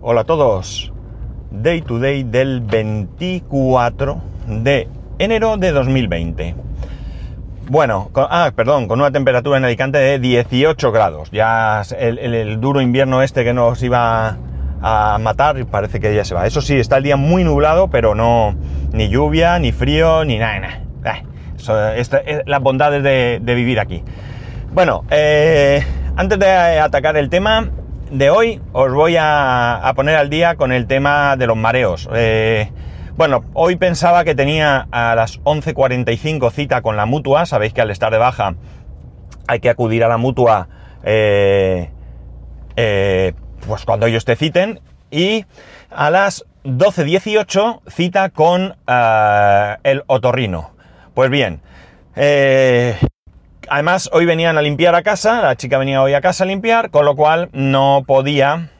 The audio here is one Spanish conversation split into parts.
Hola a todos. Day to day del 24 de enero de 2020. Bueno, ah, perdón, con una temperatura en Alicante de 18 grados. Ya el, el- duro invierno este que nos iba a matar parece que ya se va. Eso sí, está el día muy nublado, pero no ni lluvia, ni frío, ni nada. nada. Ah, es las bondades de, de vivir aquí. Bueno, eh, antes de atacar el tema de hoy, os voy a, poner al día con el tema de los mareos. Eh, bueno, hoy pensaba que tenía a las 11.45 cita con la mutua. Sabéis que al estar de baja hay que acudir a la mutua eh, eh, pues cuando ellos te citen. Y a las 12.18 cita con eh, el otorrino. Pues bien, eh, Además, hoy venían a limpiar a casa, la chica venía hoy a casa a limpiar, con lo cual no podía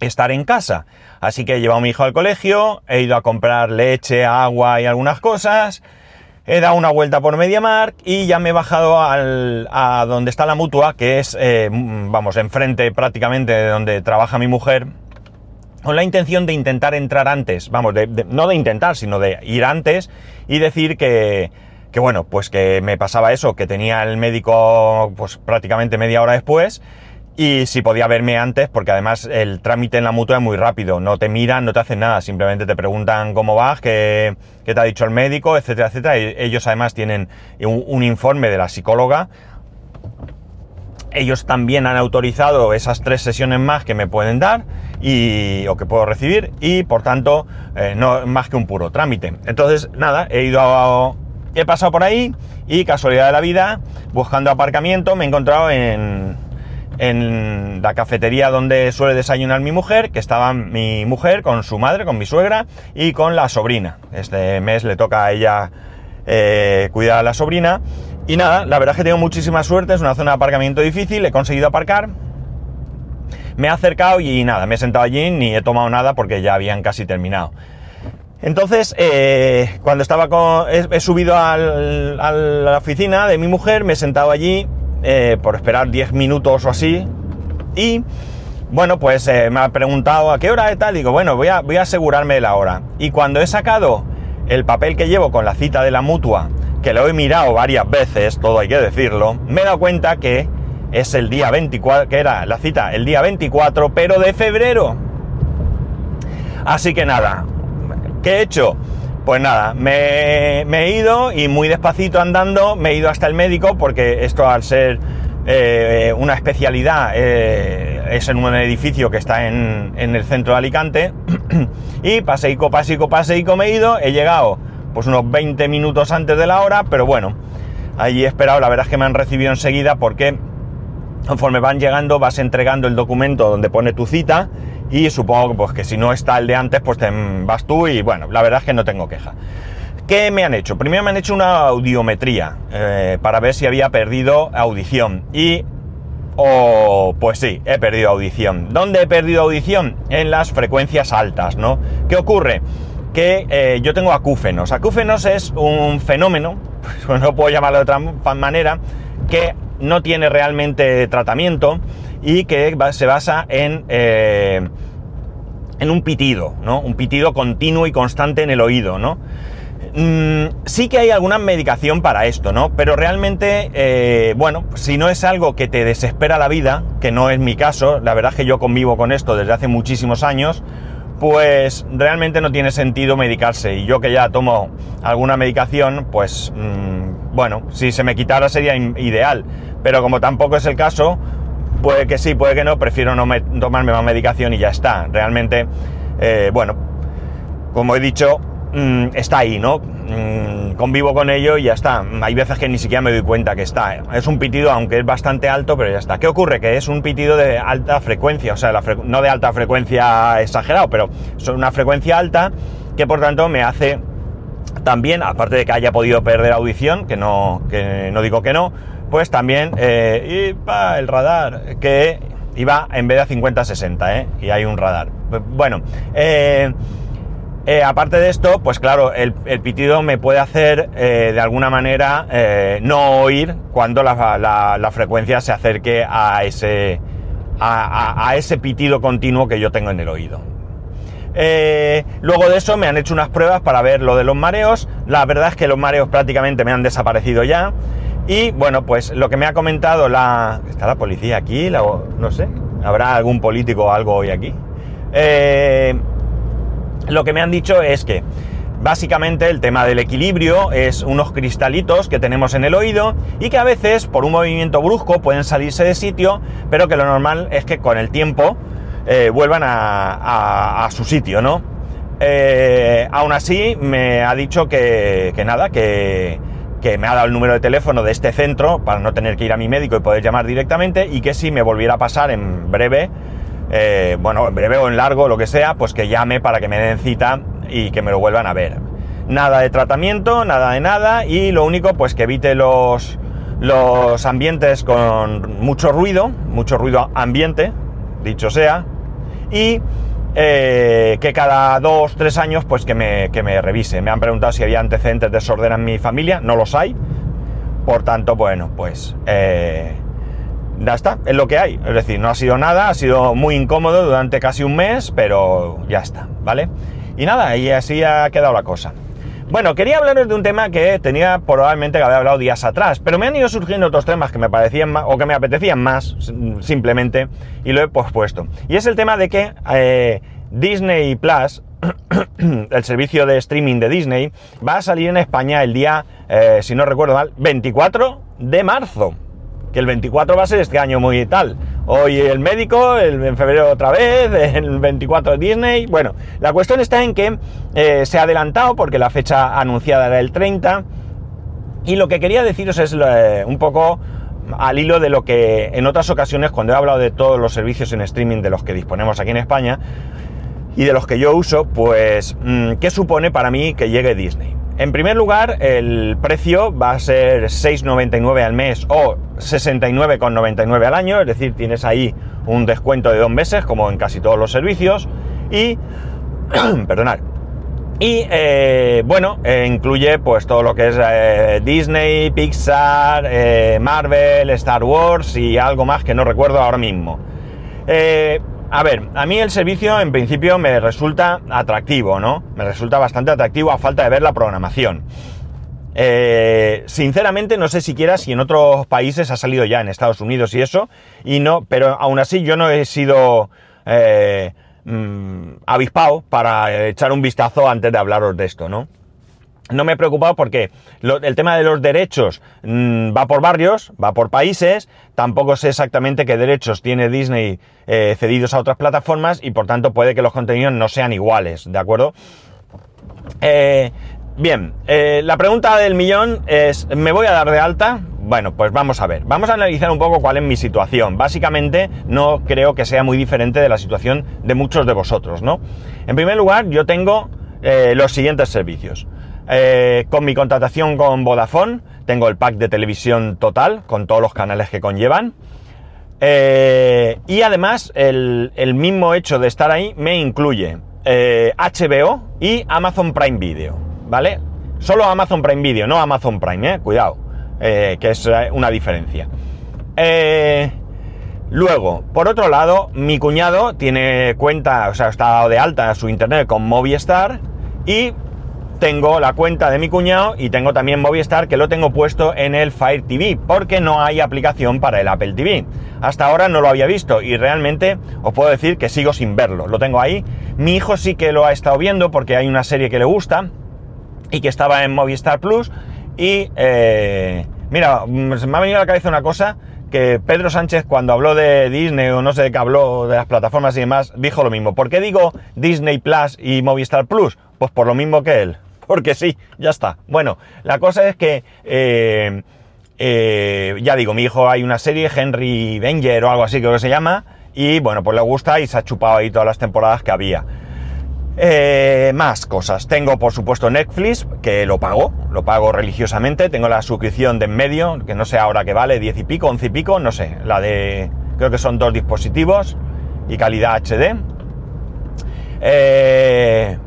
estar en casa. Así que he llevado a mi hijo al colegio, he ido a comprar leche, agua y algunas cosas, he dado una vuelta por MediaMark y ya me he bajado al- a donde está la mutua, que es, eh, vamos, enfrente prácticamente de donde trabaja mi mujer, con la intención de intentar entrar antes, vamos, de- no de intentar, sino de ir antes y decir que, que bueno, pues que me pasaba eso, que tenía el médico pues prácticamente media hora después y si podía verme antes, porque además el trámite en la mutua es muy rápido, no te miran, no te hacen nada, simplemente te preguntan cómo vas, qué, qué te ha dicho el médico, etcétera, etcétera. Y ellos además tienen un, informe de la psicóloga ellos también han autorizado esas tres sesiones más que me pueden dar y, o que puedo recibir y por tanto eh, no más que un puro trámite. Entonces, nada, he ido a, he pasado por ahí y casualidad de la vida, buscando aparcamiento, me he encontrado en, la cafetería donde suele desayunar mi mujer, que estaba mi mujer con su madre, con mi suegra y con la sobrina. Este mes le toca a ella eh, cuidar a la sobrina. Y nada, la verdad es que tengo muchísima suerte, es una zona de aparcamiento difícil, he conseguido aparcar. Me he acercado y nada, me he sentado allí ni he tomado nada porque ya habían casi terminado. Entonces, eh, cuando estaba con... He, subido al- a la oficina de mi mujer, me he sentado allí eh, por esperar 10 minutos o así. Y bueno, pues eh, me ha preguntado a qué hora y tal. Digo, bueno, voy a, voy a asegurarme de la hora. Y cuando he sacado el papel que llevo con la cita de la mutua, que lo he mirado varias veces, todo hay que decirlo, me he dado cuenta que es el día 24, que era la cita el día 24, pero de febrero. Así que nada, ¿qué he hecho? Pues nada, me, he ido y muy despacito andando me he ido hasta el médico porque esto al ser eh, una especialidad eh, es en un edificio que está en, en el centro de Alicante y paseico, paseico, paseico me he ido, he llegado pues unos 20 minutos antes de la hora, pero bueno, allí he esperado, la verdad es que me han recibido enseguida porque conforme van llegando vas entregando el documento donde pone tu cita y supongo pues, que si no está el de antes pues te vas tú y bueno, la verdad es que no tengo queja. ¿Qué me han hecho? Primero me han hecho una audiometría eh, para ver si había perdido audición y... O pues sí, he perdido audición. ¿Dónde he perdido audición? En las frecuencias altas, ¿no? ¿Qué ocurre? Que eh, yo tengo acúfenos. Acúfenos es un fenómeno, pues no puedo llamarlo de otra manera, que no tiene realmente tratamiento y que se basa en, eh, en un pitido, ¿no? Un pitido continuo y constante en el oído, ¿no? Mm, sí que hay alguna medicación para esto, ¿no? Pero realmente, eh, bueno, si no es algo que te desespera la vida, que no es mi caso, la verdad es que yo convivo con esto desde hace muchísimos años, pues realmente no tiene sentido medicarse. Y yo que ya tomo alguna medicación, pues mm, bueno, si se me quitara sería ideal. Pero como tampoco es el caso, puede que sí, puede que no, prefiero no me- tomarme más medicación y ya está. Realmente, eh, bueno, como he dicho, mm, está ahí, ¿no? Mm, convivo con ello y ya está. Hay veces que ni siquiera me doy cuenta que está. Es un pitido, aunque es bastante alto, pero ya está. ¿Qué ocurre? Que es un pitido de alta frecuencia, o sea, no de alta frecuencia exagerado, pero es una frecuencia alta que por tanto me hace también, aparte de que haya podido perder audición, que no, que no digo que no, pues también eh, y pa, el radar, que iba en vez de a 50-60, ¿eh? y hay un radar. Bueno, eh, eh, aparte de esto, pues claro, el, pitido me puede hacer eh, de alguna manera eh, no oír cuando la, frecuencia se acerque a ese, a, ese pitido continuo que yo tengo en el oído. Luego de eso me han hecho unas pruebas para ver lo de los mareos. La verdad es que los mareos prácticamente me han desaparecido ya. Y bueno, pues lo que me ha comentado la... ¿Está la policía aquí? no sé. ¿Habrá algún político o algo hoy aquí? Lo que me han dicho es que Básicamente el tema del equilibrio es unos cristalitos que tenemos en el oído y que a veces por un movimiento brusco pueden salirse de sitio, pero que lo normal es que con el tiempo eh, vuelvan a, su sitio, ¿no? Eh, aún así me ha dicho que, nada, que, me ha dado el número de teléfono de este centro para no tener que ir a mi médico y poder llamar directamente y que si me volviera a pasar en breve, eh, bueno, en breve o en largo, lo que sea, pues que llame para que me den cita y que me lo vuelvan a ver. Nada de tratamiento, nada de nada y lo único pues que evite los, los ambientes con mucho ruido, mucho ruido ambiente, dicho sea, y eh, que cada dos, tres años pues que me, que me revise. Me han preguntado si había antecedentes de desorden en mi familia, no los hay, por tanto, bueno, pues... Eh, ya está, es lo que hay. Es decir, no ha sido nada, ha sido muy incómodo durante casi un mes, pero ya está, ¿vale? Y nada, y así ha quedado la cosa. Bueno, quería hablaros de un tema que tenía probablemente que haber hablado días atrás, pero me han ido surgiendo otros temas que me parecían más, o que me apetecían más, simplemente, y lo he pospuesto. Y es el tema de que eh, Disney Plus, el servicio de streaming de Disney, va a salir en España el día, eh, si no recuerdo mal, 24 de marzo. Que el 24 va a ser este año muy tal. Hoy el médico, el, en febrero otra vez, el 24 de Disney. Bueno, la cuestión está en que eh, se ha adelantado porque la fecha anunciada era el 30. Y lo que quería deciros es eh, un poco al hilo de lo que en otras ocasiones, cuando he hablado de todos los servicios en streaming de los que disponemos aquí en España y de los que yo uso, pues, mm, ¿qué supone para mí que llegue Disney? En primer lugar, el precio va a ser 6,99 al mes o 69,99 al año, es decir, tienes ahí un descuento de dos meses, como en casi todos los servicios. Y, perdonad, y eh, bueno, eh, incluye pues todo lo que es eh, Disney, Pixar, Marvel, Star Wars y algo más que no recuerdo ahora mismo. A ver, a mí el servicio en principio me resulta atractivo, ¿no? Me resulta bastante atractivo a falta de ver la programación. Eh, sinceramente no sé siquiera si en otros países ha salido ya, en Estados Unidos y eso, y no, pero aún así yo no he sido eh, mm, avispado para echar un vistazo antes de hablaros de esto, ¿no? No me he preocupado porque el tema de los derechos mm, va por barrios, va por países, tampoco sé exactamente qué derechos tiene Disney eh, cedidos a otras plataformas y por tanto puede que los contenidos no sean iguales, ¿de acuerdo? Eh, bien, eh, la pregunta del millón es, ¿me voy a dar de alta? Bueno, pues vamos a ver, vamos a analizar un poco cuál es mi situación. Básicamente no creo que sea muy diferente de la situación de muchos de vosotros, ¿no? En primer lugar, yo tengo los siguientes servicios. Eh, con mi contratación con Vodafone tengo el pack de televisión total con todos los canales que conllevan. Eh, y además el, mismo hecho de estar ahí me incluye HBO eh, y Amazon Prime Video, ¿vale? Solo Amazon Prime Video, no Amazon Prime, cuidado, que es una diferencia. luego, por otro lado, mi cuñado tiene cuenta, o sea, está dado de alta su internet con Movistar y tengo la cuenta de mi cuñado y tengo también Movistar que lo tengo puesto en el Fire TV porque no hay aplicación para el Apple TV. Hasta ahora no lo había visto y realmente os puedo decir que sigo sin verlo. Lo tengo ahí. Mi hijo sí que lo ha estado viendo porque hay una serie que le gusta y que estaba en Movistar Plus y eh, mira, me ha venido a la cabeza una cosa que Pedro Sánchez cuando habló de Disney o no sé de qué habló de las plataformas y demás, dijo lo mismo. ¿Por qué digo Disney Plus y Movistar Plus? Pues por lo mismo que él porque sí, ya está. Bueno, la cosa es que, eh, eh, ya digo, mi hijo hay una serie, Henry Venger o algo así creo que se llama, y bueno, pues le gusta y se ha chupado ahí todas las temporadas que había. Eh, más cosas. Tengo, por supuesto, Netflix, que lo pago, lo pago religiosamente. Tengo la suscripción de en medio, que no sé ahora qué vale, 10 y pico, 11 y pico, no sé. La de, creo que son dos dispositivos y calidad HD. Eh,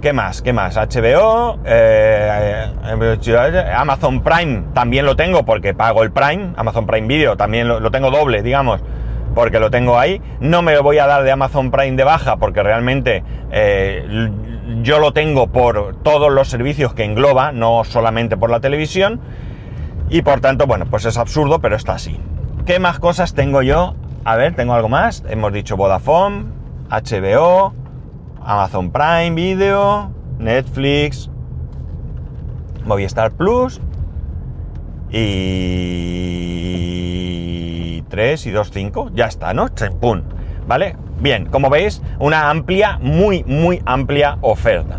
¿Qué más? ¿Qué más? HBO, eh, eh, Amazon Prime también lo tengo porque pago el Prime, Amazon Prime Video también lo, tengo doble, digamos, porque lo tengo ahí. No me voy a dar de Amazon Prime de baja porque realmente eh, yo lo tengo por todos los servicios que engloba, no solamente por la televisión. Y por tanto, bueno, pues es absurdo, pero está así. ¿Qué más cosas tengo yo? A ver, tengo algo más. Hemos dicho Vodafone, HBO, Amazon Prime Video, Netflix, Movistar Plus y 3 y 2, 5. Ya está, ¿no? ¡Pum! ¿Vale? Bien, como veis, una amplia, muy, muy amplia oferta.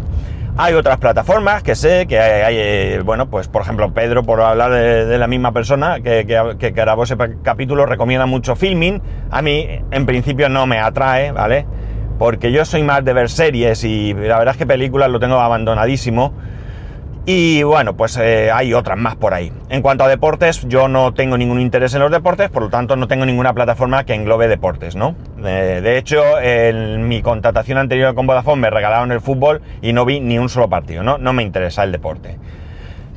Hay otras plataformas que sé que hay, eh, bueno, pues por ejemplo Pedro, por hablar de, la misma persona que, que, grabó ese capítulo, recomienda mucho filming. A mí en principio no me atrae, ¿vale? Porque yo soy más de ver series y la verdad es que películas lo tengo abandonadísimo. Y bueno, pues eh, hay otras más por ahí. En cuanto a deportes, yo no tengo ningún interés en los deportes, por lo tanto no tengo ninguna plataforma que englobe deportes, ¿no? Eh, de hecho, en mi contratación anterior con Vodafone me regalaron el fútbol y no vi ni un solo partido, ¿no? No me interesa el deporte.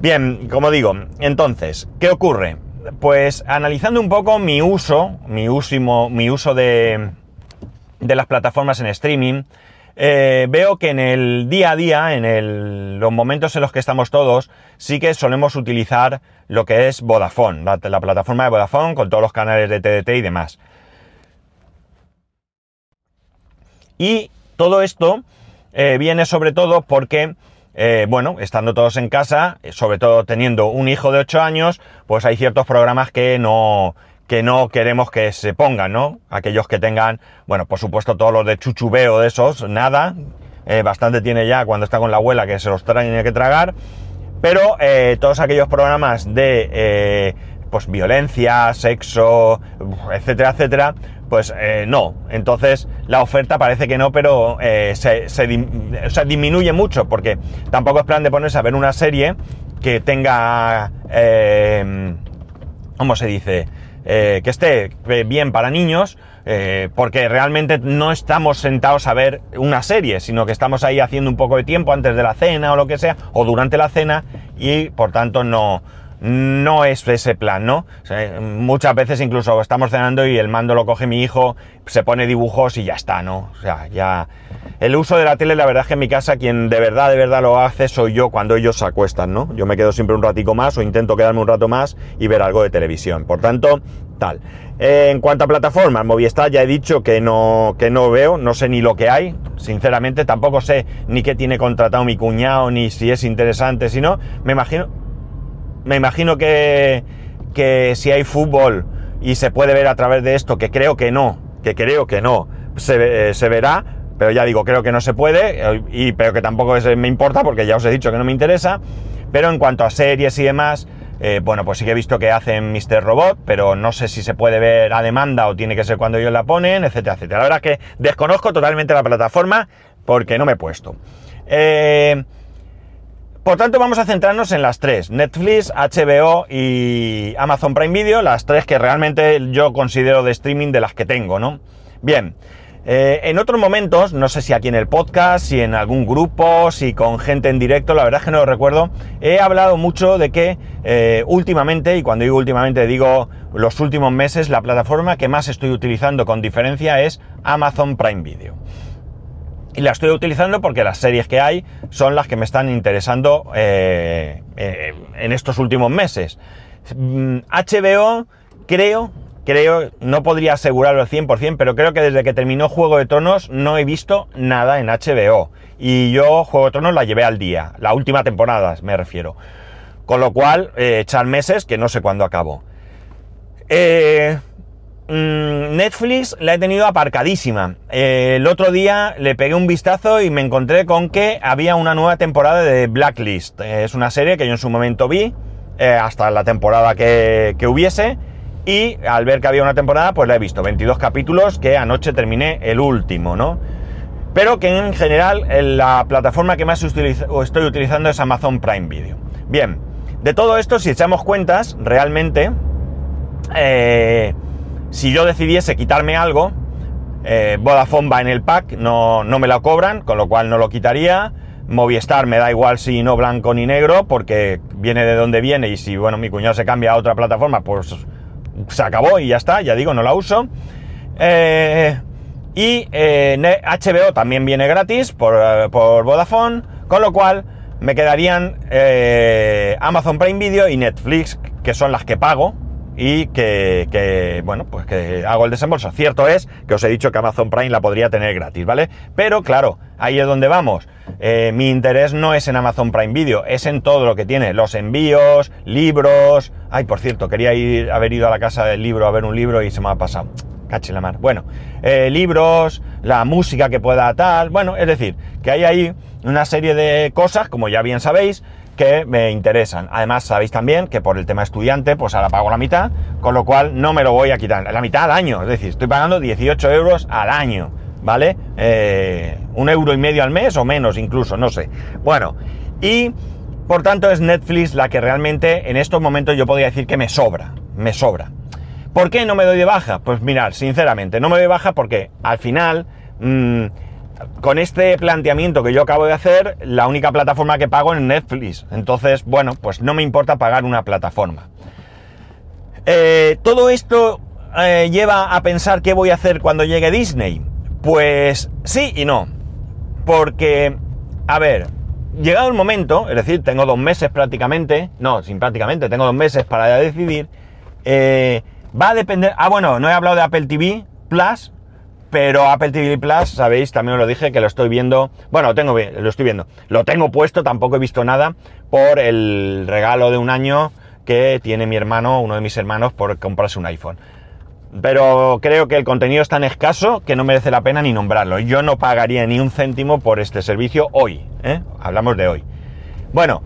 Bien, como digo, entonces, ¿qué ocurre? Pues analizando un poco mi uso, mi, mi uso de, de las plataformas en streaming, eh, veo que en el día a día, en los momentos en los que estamos todos, sí que solemos utilizar lo que es Vodafone, la, plataforma de Vodafone con todos los canales de TDT y demás. Y todo esto eh, viene sobre todo porque, eh, bueno, estando todos en casa, sobre todo teniendo un hijo de 8 años, pues hay ciertos programas que no, que no queremos que se pongan, ¿no? Aquellos que tengan, bueno, por supuesto todos los de chuchubeo de esos, nada, eh, bastante tiene ya cuando está con la abuela que se los tiene que tragar, pero eh, todos aquellos programas de, eh, pues, violencia, sexo, etcétera, etcétera, pues no. Entonces la oferta parece que no, pero se, se, disminuye mucho, porque tampoco es plan de ponerse a ver una serie que tenga, ¿cómo se dice? Eh, que esté eh, bien para niños, eh, porque realmente no estamos sentados a ver una serie, sino que estamos ahí haciendo un poco de tiempo antes de la cena o lo que sea, o durante la cena, y por tanto no, no es ese plan, ¿no? muchas veces incluso estamos cenando y el mando lo coge mi hijo, se pone dibujos y ya está, ¿no? O sea, ya... El uso de la tele, la verdad es que en mi casa quien de verdad, de verdad lo hace soy yo cuando ellos se acuestan, ¿no? Yo me quedo siempre un ratico más o intento quedarme un rato más y ver algo de televisión. Por tanto, tal. en cuanto a plataformas, Movistar ya he dicho que no, que no veo, no sé ni lo que hay, sinceramente, tampoco sé ni qué tiene contratado mi cuñado, ni si es interesante, si no, me imagino, me imagino que, que si hay fútbol y se puede ver a través de esto, que creo que no, que creo que no, se, se verá, pero ya digo, creo que no se puede, y, pero que tampoco me importa porque ya os he dicho que no me interesa. Pero en cuanto a series y demás, eh, bueno, pues sí que he visto que hacen Mr. Robot, pero no sé si se puede ver a demanda o tiene que ser cuando ellos la ponen, etcétera, etcétera. La verdad es que desconozco totalmente la plataforma porque no me he puesto. Eh, por tanto, vamos a centrarnos en las tres, Netflix, HBO y Amazon Prime Video, las tres que realmente yo considero de streaming de las que tengo, ¿no? Bien, eh, en otros momentos, no sé si aquí en el podcast, si en algún grupo, si con gente en directo, la verdad es que no lo recuerdo, he hablado mucho de que eh, últimamente, y cuando digo últimamente digo los últimos meses, la plataforma que más estoy utilizando con diferencia es Amazon Prime Video. Y la estoy utilizando porque las series que hay son las que me están interesando eh, eh, en estos últimos meses. HBO, mm, creo, creo, no podría asegurarlo al 100%, pero creo que desde que terminó Juego de Tronos no he visto nada en HBO. Y yo Juego de Tronos la llevé al día, la última temporada me refiero. Con lo cual, eh, echar meses que no sé cuándo acabo. Eh, Netflix la he tenido aparcadísima. Eh, el otro día le pegué un vistazo y me encontré con que había una nueva temporada de Blacklist. Eh, es una serie que yo en su momento vi, eh, hasta la temporada que, que, hubiese, y al ver que había una temporada, pues la he visto. 22 capítulos que anoche terminé el último, ¿no? Pero que en general la plataforma que más estoy utilizando es Amazon Prime Video. Bien, de todo esto, si echamos cuentas, realmente... Si yo decidiese quitarme algo, eh, Vodafone va en el pack, no, no me lo cobran, con lo cual no lo quitaría. Movistar me da igual si no blanco ni negro, porque viene de donde viene y si, bueno, mi cuñado se cambia a otra plataforma, pues se acabó y ya está, ya digo, no la uso. Eh, y HBO también viene gratis por, por, Vodafone, con lo cual me quedarían Amazon Prime Video y Netflix, que son las que pago, y que, bueno, pues que hago el desembolso. Cierto es que os he dicho que Amazon Prime la podría tener gratis, ¿vale? Pero claro, ahí es donde vamos. Eh, mi interés no es en Amazon Prime Video, es en todo lo que tiene, los envíos, libros. Ay, por cierto, quería ir, haber ido a la casa del libro a ver un libro y se me ha pasado. Cache la mar. Bueno, eh, libros, la música que pueda tal. Bueno, es decir, que hay ahí una serie de cosas, como ya bien sabéis, que me interesan. Además, sabéis también que por el tema estudiante, pues ahora pago la mitad, con lo cual no me lo voy a quitar. La mitad al año, es decir, estoy pagando 18 euros al año, ¿vale? Eh, un euro y medio al mes o menos incluso, no sé. Bueno, y por tanto es Netflix la que realmente en estos momentos yo podría decir que me sobra, me sobra. ¿Por qué no me doy de baja? Pues mirar, sinceramente, no me doy de baja porque al final... Mm, con este planteamiento que yo acabo de hacer, la única plataforma que pago es Netflix. Entonces, bueno, pues no me importa pagar una plataforma. Eh, todo esto eh, lleva a pensar qué voy a hacer cuando llegue Disney. Pues sí y no. Porque, a ver, llegado el momento, es decir, tengo dos meses prácticamente, no, sin prácticamente, tengo dos meses para decidir, eh, va a depender, ah bueno, no he hablado de Apple TV Plus, pero Apple TV Plus, sabéis, también os lo dije, que lo estoy viendo, bueno, lo, tengo, lo estoy viendo, lo tengo puesto, tampoco he visto nada por el regalo de un año que tiene mi hermano, uno de mis hermanos, por comprarse un iPhone. Pero creo que el contenido es tan escaso que no merece la pena ni nombrarlo. Yo no pagaría ni un céntimo por este servicio hoy. ¿eh? Hablamos de hoy. Bueno,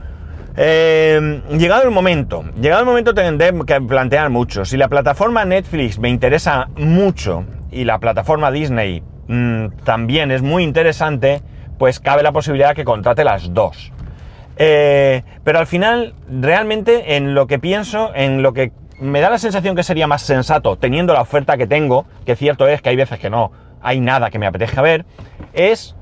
eh, llegado el momento, llegado el momento tendré que plantear mucho. Si la plataforma Netflix me interesa mucho y la plataforma Disney mm, también es muy interesante, pues cabe la posibilidad de que contrate las dos. Eh, pero al final, realmente en lo que pienso, en lo que me da la sensación que sería más sensato, teniendo la oferta que tengo, que cierto es que hay veces que no hay nada que me apetezca ver, es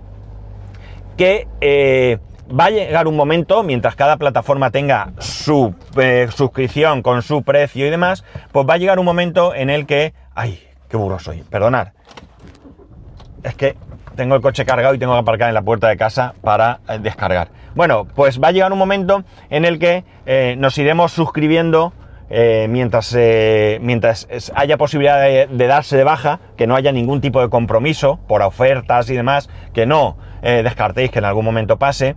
que eh, va a llegar un momento, mientras cada plataforma tenga su eh, suscripción con su precio y demás, pues va a llegar un momento en el que, ay, Qué burro soy. Perdonad. Es que tengo el coche cargado y tengo que aparcar en la puerta de casa para eh, descargar. Bueno, pues va a llegar un momento en el que eh, nos iremos suscribiendo eh, mientras, mientras haya posibilidad de, darse de baja, que no haya ningún tipo de compromiso por ofertas y demás, que no descartéis que en algún momento pase.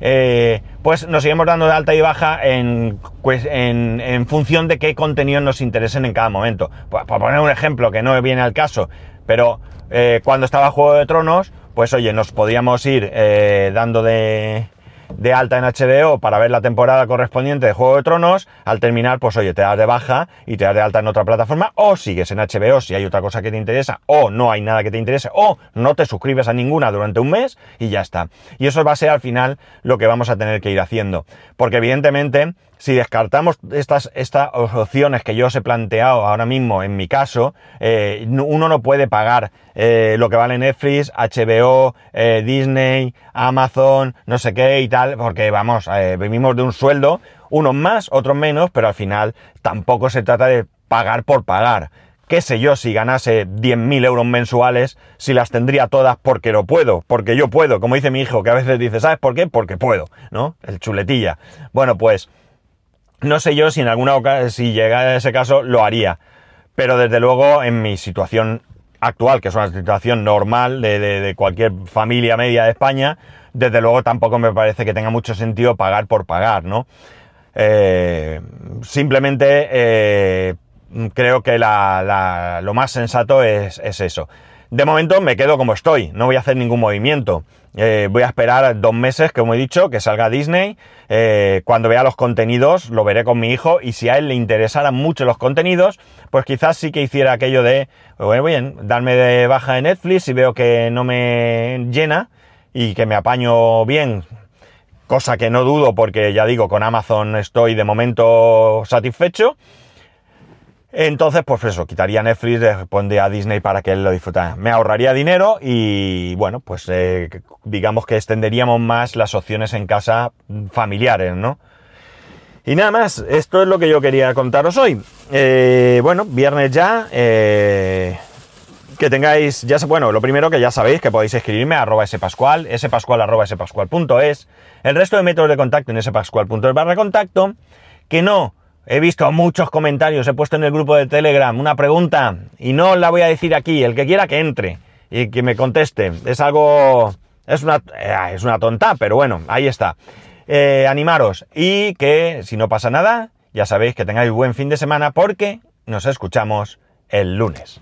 Eh, pues nos iremos dando de alta y baja en, pues, en, función de qué contenidos nos interesen en cada momento. Por, poner un ejemplo que no viene al caso, pero eh, cuando estaba Juego de Tronos, pues oye, nos podíamos ir eh, dando de, de alta en HBO para ver la temporada correspondiente de Juego de Tronos, al terminar, pues oye, te das de baja y te das de alta en otra plataforma, o sigues en HBO si hay otra cosa que te interesa, o no hay nada que te interese, o no te suscribes a ninguna durante un mes y ya está. Y eso va a ser al final lo que vamos a tener que ir haciendo. Porque evidentemente, si descartamos estas, estas opciones que yo os he planteado ahora mismo en mi caso, eh, uno no puede pagar eh, lo que vale Netflix, HBO, eh, Disney, Amazon, no sé qué y tal, porque vamos, vivimos de un sueldo, unos más, otros menos, pero al final tampoco se trata de pagar por pagar. Qué sé yo si ganase 10.000 euros mensuales, si las tendría todas porque lo puedo, porque yo puedo, como dice mi hijo, que a veces dice, ¿sabes por qué? Porque puedo, ¿no? El chuletilla. Bueno, pues no sé yo si en alguna ocasión, si llega a ese caso, lo haría. Pero desde luego, en mi situación actual, que es una situación normal de, cualquier familia media de España, desde luego tampoco me parece que tenga mucho sentido pagar por pagar, ¿no? Eh, simplemente eh, creo que lo más sensato es, es eso. De momento me quedo como estoy, no voy a hacer ningún movimiento. Eh, voy a esperar dos meses, como he dicho, que salga Disney. Eh, cuando vea los contenidos, lo veré con mi hijo. Y si a él le interesaran mucho los contenidos, pues quizás sí que hiciera aquello de, bueno, bien, darme de baja de Netflix y veo que no me llena y que me apaño bien. Cosa que no dudo porque ya digo, con Amazon estoy de momento satisfecho. Entonces, pues eso, quitaría Netflix, pondría a Disney para que él lo disfrutara. Me ahorraría dinero y, bueno, pues eh, digamos que extenderíamos más las opciones en casa familiares, ¿no? Y nada más, esto es lo que yo quería contaros hoy. Eh, bueno, viernes ya, eh, que tengáis, ya bueno, lo primero que ya sabéis que podéis escribirme a arroba spascual, spascual spascual.es, el resto de métodos de contacto en spascual.es barra contacto, que no, he visto muchos comentarios, he puesto en el grupo de Telegram una pregunta y no la voy a decir aquí, el que quiera que entre y que me conteste, es algo, es una, eh, es una tonta, pero bueno, ahí está. Eh, animaros y que si no pasa nada, ya sabéis que tengáis buen fin de semana porque nos escuchamos el lunes.